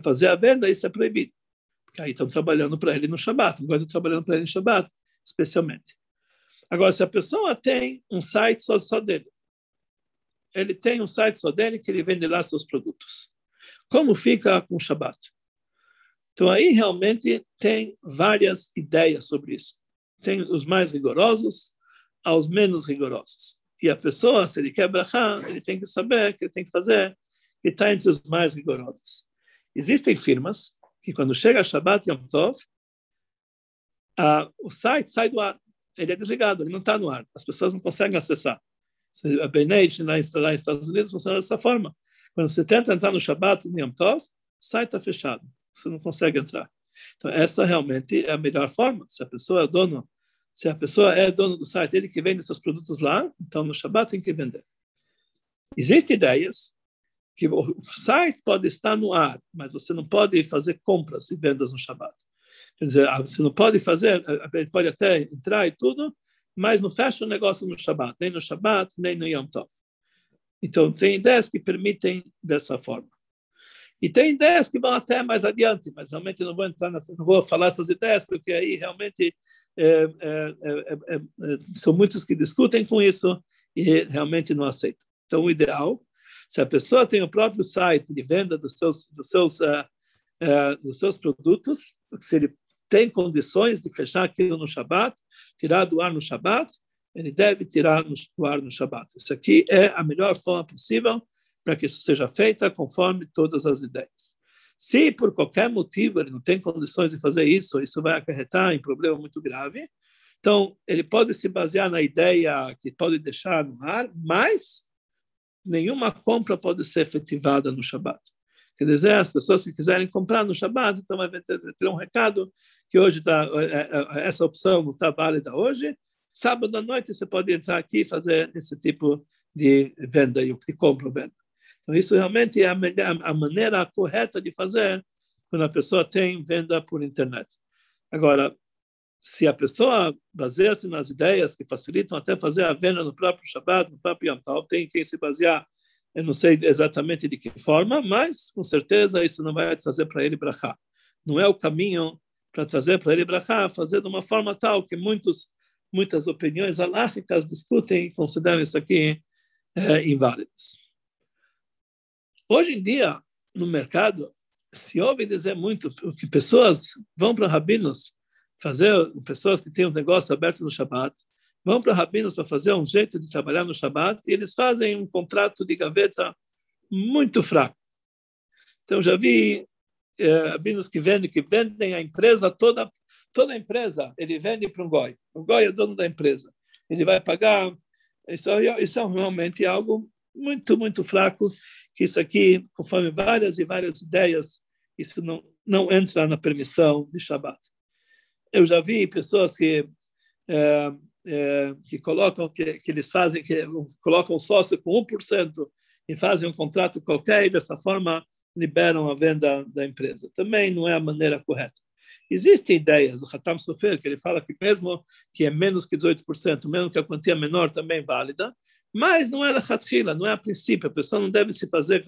fazer a venda, isso é proibido. Porque aí estão trabalhando para ele no Shabat, não estão trabalhando para ele no Shabat, especialmente. Agora, se a pessoa tem um site só, só dele, ele tem um site só dele que ele vende lá seus produtos. Como fica com o Shabat? Então, aí realmente tem várias ideias sobre isso. Tem os mais rigorosos aos menos rigorosos. E a pessoa, se ele quer brachar, ele tem que saber que ele tem que fazer, que está entre os mais rigorosos. Existem firmas que, quando chega Shabbat Yom Tov, o site sai do ar. Ele é desligado, ele não está no ar. As pessoas não conseguem acessar. A Benage, lá, nos Estados Unidos, funciona dessa forma. Quando você tenta entrar no Shabbat Yom Tov, o site está fechado você não consegue entrar. Então, essa realmente é a melhor forma. Se a pessoa é dono, se a pessoa é dono do site, ele que vende seus produtos lá, então no Shabbat tem que vender. Existem ideias que o site pode estar no ar, mas você não pode fazer compras e vendas no Shabbat. Quer dizer, ah, você não pode fazer, eh, pode até entrar e tudo, mas não fecha o negócio no Shabbat, nem no Shabbat, nem no Yom Tov. Então, tem ideias que permitem dessa forma. E tem ideias que vão até mais adiante, mas realmente não vou entrar nessa, não vou falar essas ideias, porque aí realmente é, é, é, é são muitos que discutem com isso e realmente não aceitam. Então, o ideal, se a pessoa tem o próprio site de venda dos seus, dos seus, uh, uh, dos seus produtos, se ele tem condições de fechar aquilo no Shabat, tirar do ar no Shabat, ele deve tirar do ar no Shabat. Isso aqui é a melhor forma possível para que isso seja feito conforme todas as ideias. Se por qualquer motivo ele não tem condições de fazer isso, isso vai acarretar em problema muito grave. Então, ele pode se basear na ideia que pode deixar no ar, mas nenhuma compra pode ser efetivada no Shabat. Quer dizer, as pessoas que quiserem comprar no Shabat, então vai ter, ter um recado que hoje tá, é, é, essa opção não está válida hoje. Sábado à noite você pode entrar aqui e fazer esse tipo de venda, de compra ou venda. Então, isso realmente é a, a maneira correta de fazer quando a pessoa tem venda por internet. Agora, se a pessoa baseia-se nas ideias que facilitam até fazer a venda no próprio Shabbat, no próprio Yom Tov, tem quem se basear, eu não sei exatamente de que forma, mas com certeza isso não vai trazer para ele brachá. Não é o caminho para trazer para ele brachá, fazer de uma forma tal que muitos, muitas opiniões alárquicas discutem e consideram isso aqui é, inválidos. Hoje em dia, no mercado, se ouve dizer muito que pessoas vão para rabinos fazer pessoas que têm um negócio aberto no Shabat, vão para rabinos para fazer um jeito de trabalhar no Shabat e eles fazem um contrato de gaveta muito fraco. Então já vi é, rabinos que vendem que vendem a empresa toda toda a empresa ele vende para um goi. O goi é dono da empresa. Ele vai pagar isso, isso é realmente algo muito muito fraco. Que isso aqui, conforme várias e várias ideias, isso não não entra na permissão de Shabat eu já vi pessoas que é, é, que colocam que, que, eles fazem que colocam sócio com 1% e fazem um contrato qualquer e dessa forma liberam a venda da empresa. Também não é a maneira correta. Existem ideias, o Hatam Sofer, que ele fala que mesmo que é menos que 18%, mesmo que a quantia menor também é válida, mas não é da Hatfila, não é a princípio. A pessoa não deve se fazer,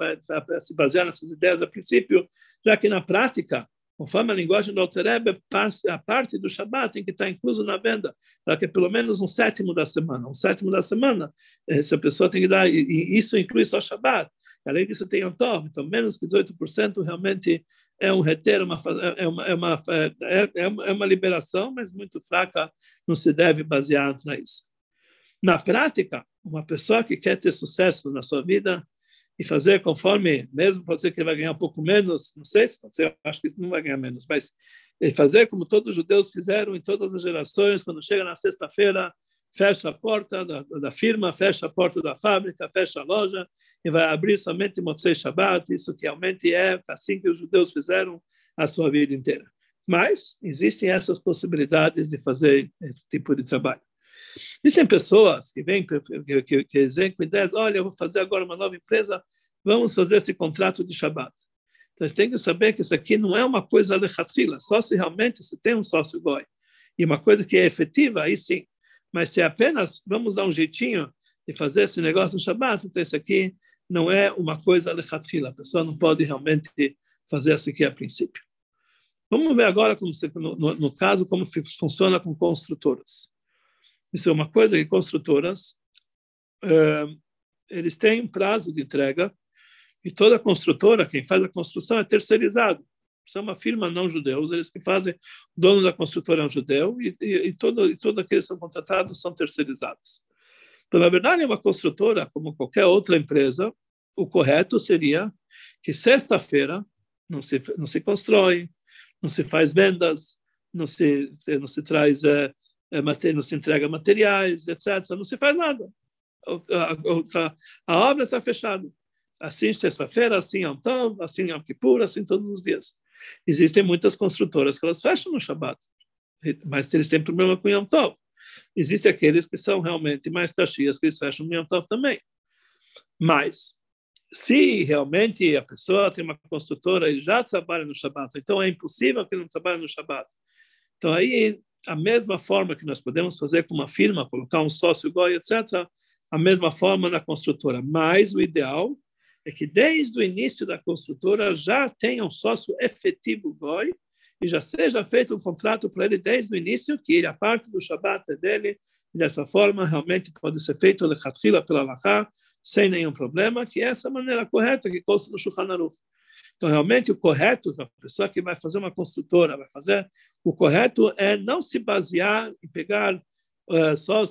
se basear nessas ideias a princípio, já que na prática Conforme a linguagem do Alterebe, a parte do Shabat tem que estar incluso na venda, para que pelo menos um sétimo da semana. Um sétimo da semana, essa pessoa tem que dar, e isso inclui só Shabat. Além disso, tem um Tov, então menos que 18% realmente é um reter, uma, é, uma, é, uma, é, é uma liberação, mas muito fraca, não se deve basear nisso. Na prática, uma pessoa que quer ter sucesso na sua vida, e fazer conforme, mesmo pode ser que ele vai ganhar um pouco menos, não sei se pode ser, acho que não vai ganhar menos, mas fazer como todos os judeus fizeram em todas as gerações, quando chega na sexta-feira, fecha a porta da, da, firma, fecha a porta da fábrica, fecha a loja e vai abrir somente Motzei Shabbat, isso que realmente é assim que os judeus fizeram a sua vida inteira. Mas existem essas possibilidades de fazer esse tipo de trabalho. Existem pessoas que vêm, que, que, que com ideias, olha, eu vou fazer agora uma nova empresa, vamos fazer esse contrato de Shabbat. Então, você tem que saber que isso aqui não é uma coisa lechatzila, só se realmente você tem um sócio goi. E uma coisa que é efetiva, aí sim. Mas se é apenas vamos dar um jeitinho de fazer esse negócio no Shabbat, então isso aqui não é uma coisa lechatzila. A pessoa não pode realmente fazer isso aqui a princípio. Vamos ver agora, como se, no, no, no caso, como funciona com construtoras. Isso é uma coisa que construtoras uh, eles têm um prazo de entrega e toda construtora, quem faz a construção é terceirizado. Isso é uma firma não judeus, eles que fazem, o dono da construtora é um judeu e, e, e, todo, e todos aqueles que são contratados são terceirizados. Então, na verdade, uma construtora, como qualquer outra empresa, o correto seria que sexta-feira não se, não se constrói, não se faz vendas, não se, não se traz é, não se entrega materiais, etc. Não se faz nada. A, a, a obra está fechada. Assim, sexta-feira, assim, Yom assim, Yom assim, todos os dias. Existem muitas construtoras que elas fecham no Shabat, mas eles têm problema com Yom Tov. Existem aqueles que são realmente mais caxias, que eles fecham no Yom Tov também. Mas, se realmente a pessoa tem uma construtora e já trabalha no Shabat, então é impossível que não trabalhe no Shabat. Então aí a mesma forma que nós podemos fazer com uma firma, colocar um sócio goi, etc., a mesma forma na construtora. Mas o ideal é que desde o início da construtora já tenha um sócio efetivo goi e já seja feito um contrato para ele desde o início, que a parte do Shabat é dele, e dessa forma realmente pode ser feito lechatchila pela Lacha, sem nenhum problema, que é essa maneira correta que consta no Shulchan Aruch. Então, realmente, o correto, a pessoa que vai fazer uma construtora, vai fazer, o correto é não se basear em pegar uh, só uh,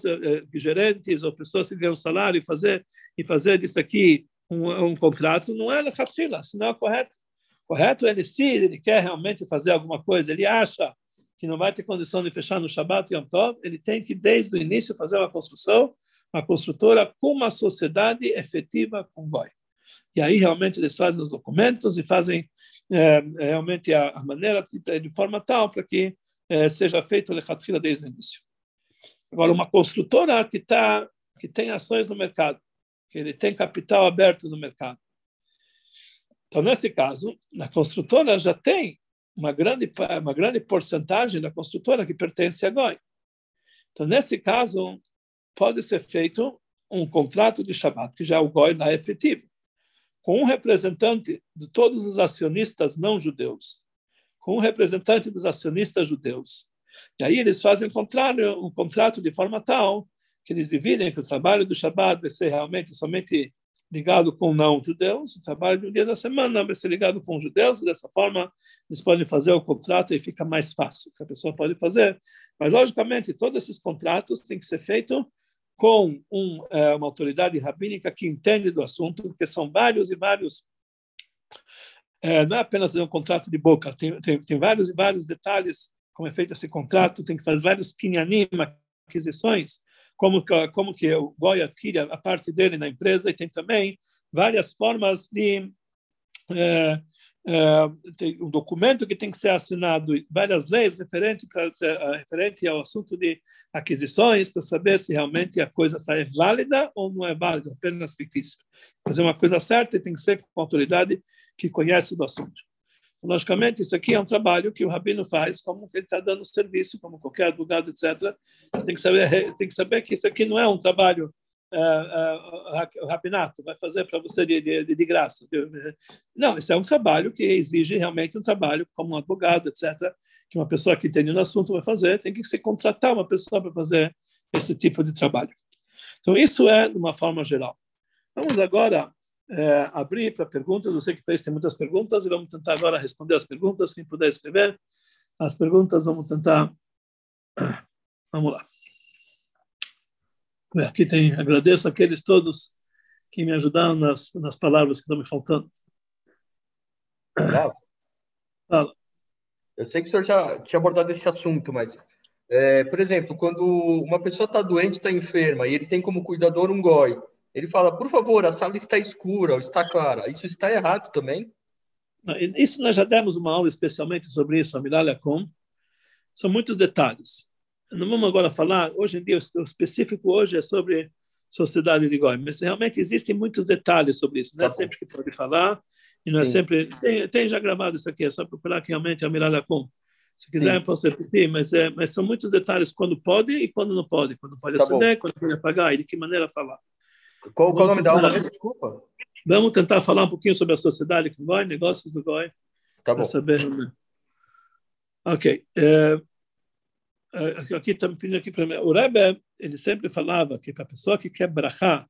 gerentes ou pessoas que ganham salário e fazer, e fazer disso aqui um, um contrato, não é lechatchila, senão é correto. Correto ele, se ele quer realmente fazer alguma coisa, ele acha que não vai ter condição de fechar no Shabbat e Yom Tov, ele tem que, desde o início, fazer uma construção, uma construtora com uma sociedade efetiva com Goi. E aí realmente eles fazem os documentos e fazem é, realmente a, a, maneira de, forma tal para que é, seja feito o lechatfila desde o início. Agora, uma construtora que, tá, que tem ações no mercado, que ele tem capital aberto no mercado. Então, nesse caso, a construtora já tem uma grande, uma grande porcentagem da construtora que pertence a GOI. Então, nesse caso, pode ser feito um contrato de Shabbat, que já é o GOI lá efetivo com um representante de todos os acionistas não judeus, com um representante dos acionistas judeus. E aí eles fazem contrato, um contrato de forma tal que eles dividem que o trabalho do Shabbat vai ser realmente somente ligado com não judeus, o trabalho de um dia da semana vai ser ligado com judeus, dessa forma eles podem fazer o contrato e fica mais fácil, que a pessoa pode fazer. Mas, logicamente, todos esses contratos têm que ser feitos com um, é, uma autoridade rabínica que entende do assunto, porque são vários e vários. É, não é apenas um contrato de boca, tem, tem, tem, vários e vários detalhes como é feito esse contrato, tem que fazer vários kinyanim, aquisições, como, como que o Goi adquire a parte dele na empresa, e tem também várias formas de. É, um documento que tem que ser assinado, várias leis referente, pra, uh, referente ao assunto de aquisições, para saber se realmente a coisa é válida ou não é válida, apenas fictícia. Fazer uma coisa certa tem que ser com autoridade que conhece do assunto. Logicamente, isso aqui é um trabalho que o rabino faz, como ele está dando serviço, como qualquer advogado, etc. Tem que saber, tem que saber que isso aqui não é um trabalho uh, uh, o rabinato vai fazer para você de, de, de, graça. Não, isso é um trabalho que exige realmente um trabalho como um advogado, etc., que uma pessoa que entende no assunto vai fazer, tem que se contratar uma pessoa para fazer esse tipo de trabalho. Então, isso é de uma forma geral. Vamos agora é, abrir para perguntas. Eu sei que tem muitas perguntas e vamos tentar agora responder as perguntas. Quem puder escrever as perguntas, vamos tentar. Vamos lá. Aqui tem, agradeço aqueles todos que me ajudaram nas, nas palavras que estão me faltando. Fala. Eu sei que o senhor já tinha abordado esse assunto, mas, é, por exemplo, quando uma pessoa está doente, está enferma, e ele tem como cuidador um goi, ele fala, por favor, a sala está escura ou está clara. Isso está errado também? Isso nós já demos uma aula especialmente sobre isso, a Miralha Com. São muitos detalhes não vamos agora falar, hoje em dia, o específico hoje é sobre sociedade de Goi, mas realmente existem muitos detalhes sobre isso. Não é tá sempre que pode falar, e não é Sim. sempre. Tem, tem, já gravado isso aqui, é só procurar que realmente é a Miralacum. Se quiser, eu posso repetir, mas, é, mas são muitos detalhes quando pode e quando não pode, quando pode tá acender, bom. quando pode apagar e de que maneira falar. Qual, qual o nome da aula? Desculpa. Vamos tentar falar um pouquinho sobre a sociedade com Goi, negócios do Goi. Tá bom. Saber, né? Ok. É, aqui estamos pedindo aqui para o Rebbe, ele sempre falava que para a pessoa que quer brachar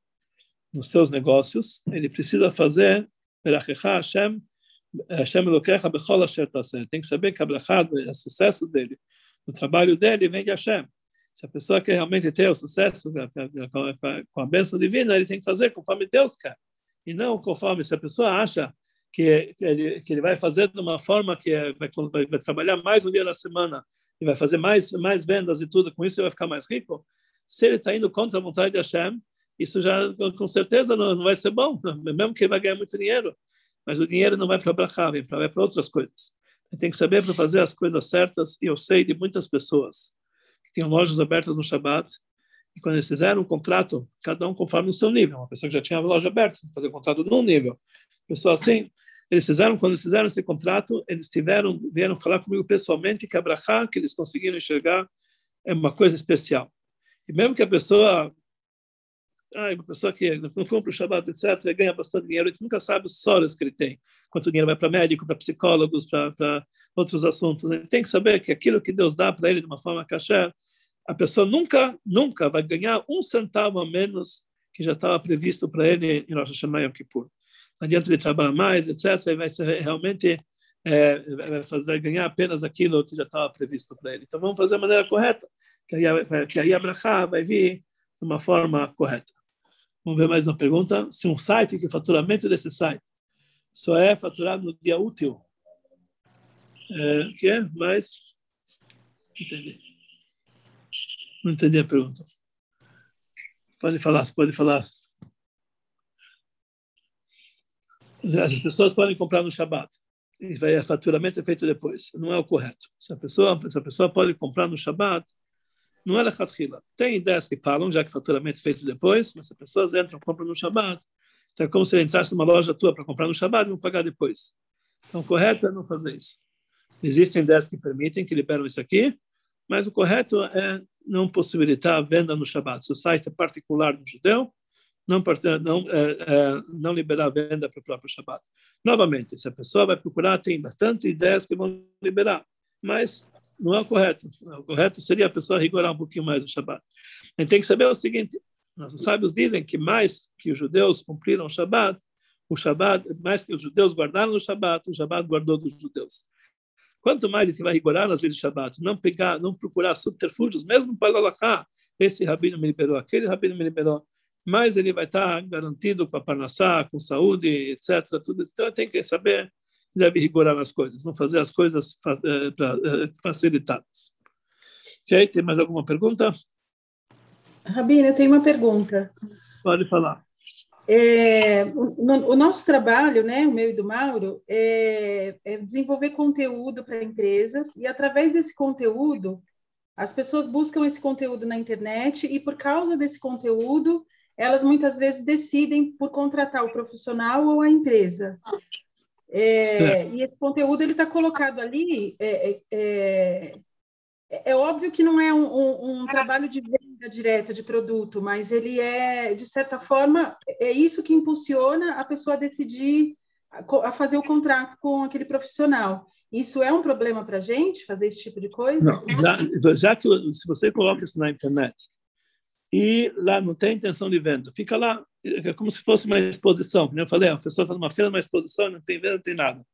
nos seus negócios, ele precisa fazer brachecha Hashem, Hashem Elokecha bechol asher Tem que saber que a brachá, o sucesso dele, o trabalho dele vem de Hashem. Se a pessoa quer realmente ter o sucesso com a bênção divina, ele tem que fazer conforme Deus quer. E não conforme se a pessoa acha que, ele, que ele vai fazer de uma forma que é, vai, vai trabalhar mais um dia na semana e vai fazer mais, mais vendas e tudo, com isso ele vai ficar mais rico. Se ele está indo contra a vontade de Hashem, isso já com certeza não, não vai ser bom, [laughs] mesmo que ele vai ganhar muito dinheiro. Mas o dinheiro não vai para Brachá, vem para outras coisas. Ele tem que saber para fazer as coisas certas, e eu sei de muitas pessoas que tinham lojas abertas no Shabat, e quando eles fizeram um contrato, cada um conforme o seu nível. Uma pessoa que já tinha a loja aberta, fazer um contrato num nível. Pessoa assim, eles fizeram, quando eles fizeram esse contrato, eles tiveram, vieram falar comigo pessoalmente que a brachá que eles conseguiram enxergar é uma coisa especial. E mesmo que a pessoa ah, uma pessoa que não cumpre o Shabbat, etc., ganha bastante dinheiro, a gente nunca sabe os solos que ele tem, quanto dinheiro vai para médico, para psicólogos, para outros assuntos. Né? Tem que saber que aquilo que Deus dá para ele de uma forma kasher, a pessoa nunca, nunca vai ganhar um centavo a menos que já estava previsto para ele em Rosh Hashanah Yom Kippur. Não adianta ele trabalhar mais, etc., ele vai ser realmente é, vai fazer ganhar apenas aquilo que já estava previsto para ele. Então vamos fazer da maneira correta, que aí, a vai vir de uma forma correta. Vamos ver mais uma pergunta. Se um site, que o faturamento desse site só é faturado no dia útil, é, que é? Mas, entendi. Não entendi a pergunta. Pode falar, pode falar. As pessoas podem comprar no Shabat. E vai, faturamento é feito depois. Não é o correto. Se a pessoa, se a pessoa pode comprar no Shabat, não é lechatchila. Tem ideias que falam, já que faturamento é feito depois, mas as pessoas entram e compram no Shabat, então é como se ele entrasse numa loja tua para comprar no Shabat e vão pagar depois. Então, o correto é não fazer isso. Existem ideias que permitem, que liberam isso aqui, mas o correto é não possibilitar a venda no Shabat. Se o site é particular do judeu, não, não, é, é, não liberar a venda para o próprio Shabat. Novamente, se a pessoa vai procurar, tem bastante ideias que vão liberar, mas não é o correto. O correto seria a pessoa rigorar um pouquinho mais o Shabat. A gente tem que saber o seguinte: nossos sábios dizem que mais que os judeus cumpriram o Shabat, o Shabat, mais que os judeus guardaram o Shabat, o Shabat guardou dos judeus. Quanto mais a gente vai rigorar nas leis do Shabat, não pegar, não procurar subterfúgios, mesmo para Allah, esse rabino me liberou, aquele rabino me liberou, mais ele vai estar garantido com a parnassá, com saúde, etc. Tudo. Então tem que saber deve rigorar nas coisas, não fazer as coisas eh, eh, facilitadas. Ok? Tem mais alguma pergunta? Rabino, eu tenho uma pergunta. Pode falar. É, o, o, nosso trabalho, né, o meu e do Mauro, é, é desenvolver conteúdo para empresas e através desse conteúdo, as pessoas buscam esse conteúdo na internet e por causa desse conteúdo, elas muitas vezes decidem por contratar o profissional ou a empresa. É. E esse conteúdo ele está colocado ali. É, é, é, é, óbvio que não é um, um, um, trabalho de venda direta de produto, mas ele é, de certa forma, é isso que impulsiona a pessoa a decidir a, a fazer o contrato com aquele profissional. Isso é um problema para a gente, fazer esse tipo de coisa? Não, já, já que se você coloca isso na internet e lá não tem intenção de venda. Fica lá é como se fosse uma exposição. Como eu falei, a pessoa está numa feira, numa exposição, não tem venda, não tem nada.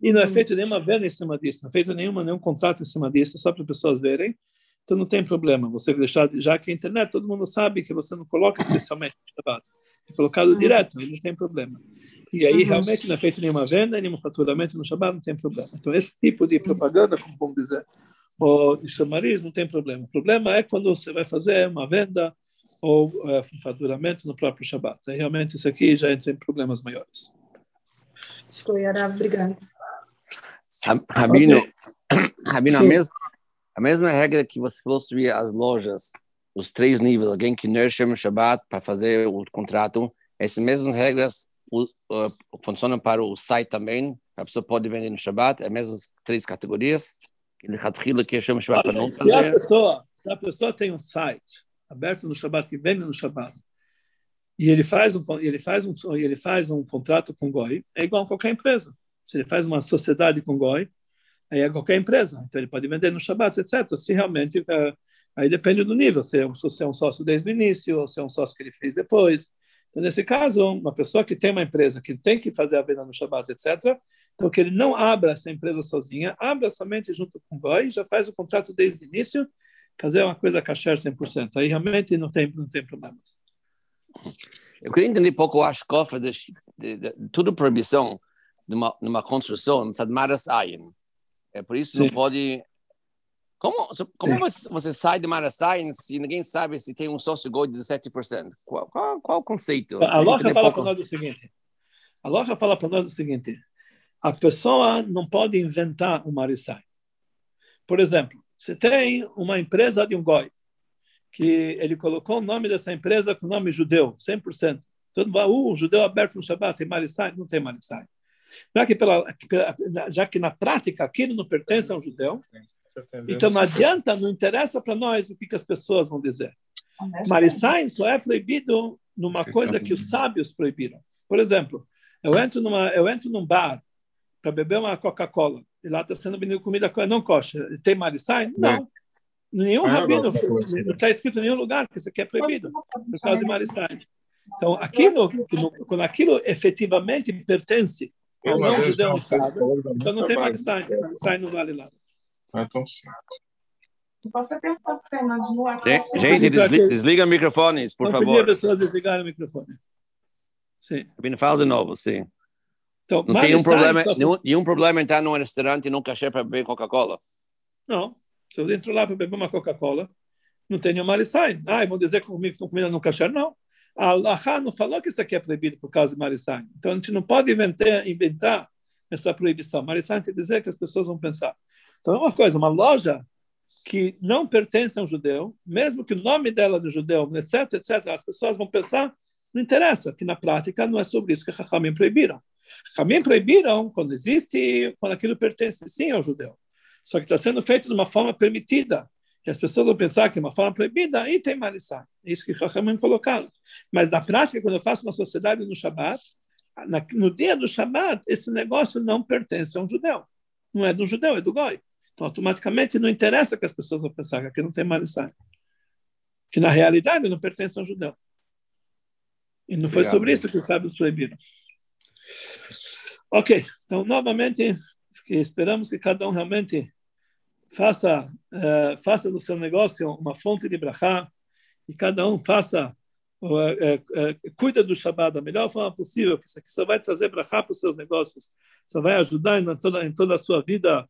E não é uhum. feito nenhuma venda em cima disso, não é feito nenhuma, nenhum contrato em cima disso, só para as pessoas verem. Então não tem problema. Você deixar, já que a internet, todo mundo sabe que você não coloca especialmente no trabalho. É colocado uhum. direto, não tem problema. E aí uhum. realmente não é feito nenhuma venda, nenhum faturamento no Shabbat, não tem problema. Então esse tipo de propaganda, como vamos dizer, ou de chamariz, não tem problema. O problema é quando você vai fazer uma venda ou uh, faturamento no próprio Shabat. Aí, realmente isso aqui já entra em problemas maiores. Obrigado. Rabino, okay. [coughs] Rabino a, mesma, a mesma regra que você falou sobre as lojas, os três níveis, alguém que nurture o Shabbat para fazer o contrato, essas mesmas regras uh, funcionam para o site também, a pessoa pode vender no Shabbat, as mesmas três categorias, que chama Shabbat para não fazer. Se a pessoa, se a pessoa tem um site aberto no Shabat, que vende no Shabat, e ele faz um ele faz um ele faz um contrato com Goi, é igual a qualquer empresa. Se ele faz uma sociedade com Goi, aí é qualquer empresa. Então ele pode vender no Shabat, etc. Se realmente é, aí depende do nível, se é, um, se é um sócio desde o início ou se é um sócio que ele fez depois. Então, nesse caso, uma pessoa que tem uma empresa que tem que fazer a venda no Shabat, etc., então que ele não abra essa empresa sozinha, abra somente junto com o Goi, já faz o contrato desde o início fazer uma coisa kasher 100%. Aí realmente não tem, não tem problemas. Eu queria entender um pouco a escofa de, de, de, de tudo proibição numa, numa construção, Maras Ayin. É por isso não pode... Como, como você, você, sai de Maras Ayin se ninguém sabe se tem um sócio gol de 17%? Qual, qual, qual o conceito? A loja fala para nós o seguinte. A loja fala para nós o seguinte. A pessoa não pode inventar um Marisai. Por exemplo, você tem uma empresa de um goi, que ele colocou o nome dessa empresa com o nome judeu, 100%. Todo mundo uh, judeu aberto no Shabbat, tem Marissai? Não tem Marissai. Já que, pela, já que na prática aquilo não pertence a um judeu, então não adianta, não interessa para nós o que, que as pessoas vão dizer. Marissai só é proibido numa coisa que os sábios proibiram. Por exemplo, eu entro numa, eu entro num bar para beber uma Coca-Cola e lá está sendo vendida comida não kosher. Tem maricai? Não. Nenhum ah, rabino, não está escrito em nenhum lugar que isso aqui é proibido por causa de maricai. Então, aquilo, quando aquilo efetivamente pertence ao não judeu então não tem maricai. Maricai não vale nada. É tão simples. Posso perguntar para Fernando no WhatsApp? Gente, desliga, desliga microfones, por favor. Pedir pessoas desligarem o microfone. Sim. Rabino, fala de novo, sim. Então, não tem um problema, então, nenhum, nenhum problema entrar num restaurante e num cachê para beber Coca-Cola? Não. Se eu entro lá para beber uma Coca-Cola, não tem nenhuma maricai. Ah, vão dizer que comida no cachê? Não. A Allah não falou que isso aqui é proibido por causa de maricai. Então, a gente não pode inventar, inventar essa proibição. Maricai quer dizer que as pessoas vão pensar. Então, é uma coisa, uma loja que não pertence a um judeu, mesmo que o nome dela é do judeu, etc., etc., as pessoas vão pensar, não interessa, que na prática não é sobre isso que Rahamim proibiram. Rahamim proibiram quando existe, quando aquilo pertence sim ao judeu. Só que está sendo feito de uma forma permitida, que as pessoas vão pensar que é uma forma proibida, aí tem malissá. É isso que Rahamim colocaram. Mas na prática, quando eu faço uma sociedade no Shabat, no dia do Shabat, esse negócio não pertence a um judeu. Não é do judeu, é do goi. Então, automaticamente, não interessa que as pessoas vão pensar que aqui não tem malissá. Que, na realidade, não pertence ao judeu. E não foi sobre isso que os sábios proibiram. Ok, então, novamente, esperamos que cada um realmente faça, uh, faça do seu negócio uma fonte de brachá e cada um faça, uh, uh, cuida do Shabbat da melhor forma possível, que isso aqui só vai trazer brachá para os seus negócios, só vai ajudar em toda, em toda a sua vida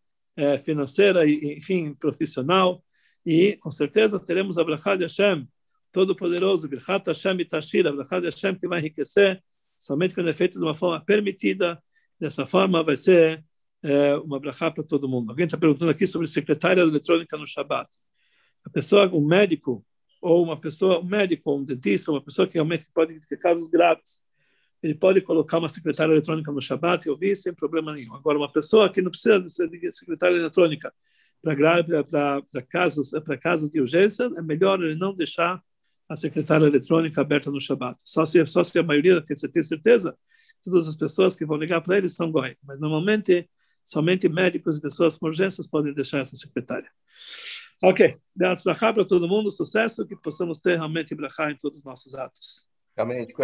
financeira e, enfim, profissional. E, com certeza, teremos a Brachá de Hashem, Todo-Poderoso, Birchat Hashem e Tashir, a Brachá de Hashem que vai enriquecer, somente quando é feito de uma forma permitida. Dessa forma, vai ser é, uma Brachá para todo mundo. Alguém está perguntando aqui sobre secretária eletrônica no Shabat. A pessoa, um médico, ou uma pessoa, um médico, um dentista, uma pessoa que realmente pode ter casos graves, ele pode colocar uma secretária eletrônica no Shabat e ouvir sem problema nenhum. Agora, uma pessoa que não precisa de secretária eletrônica para casos, casos de urgência, é melhor ele não deixar a secretária eletrônica aberta no Shabat. Só se, só se a maioria, que você tem certeza, todas as pessoas que vão ligar para ele são goi. Mas, normalmente, somente médicos e pessoas com urgências podem deixar essa secretária. Ok, Deus para todo mundo, sucesso, que possamos ter realmente brachá em todos os nossos atos. Amém.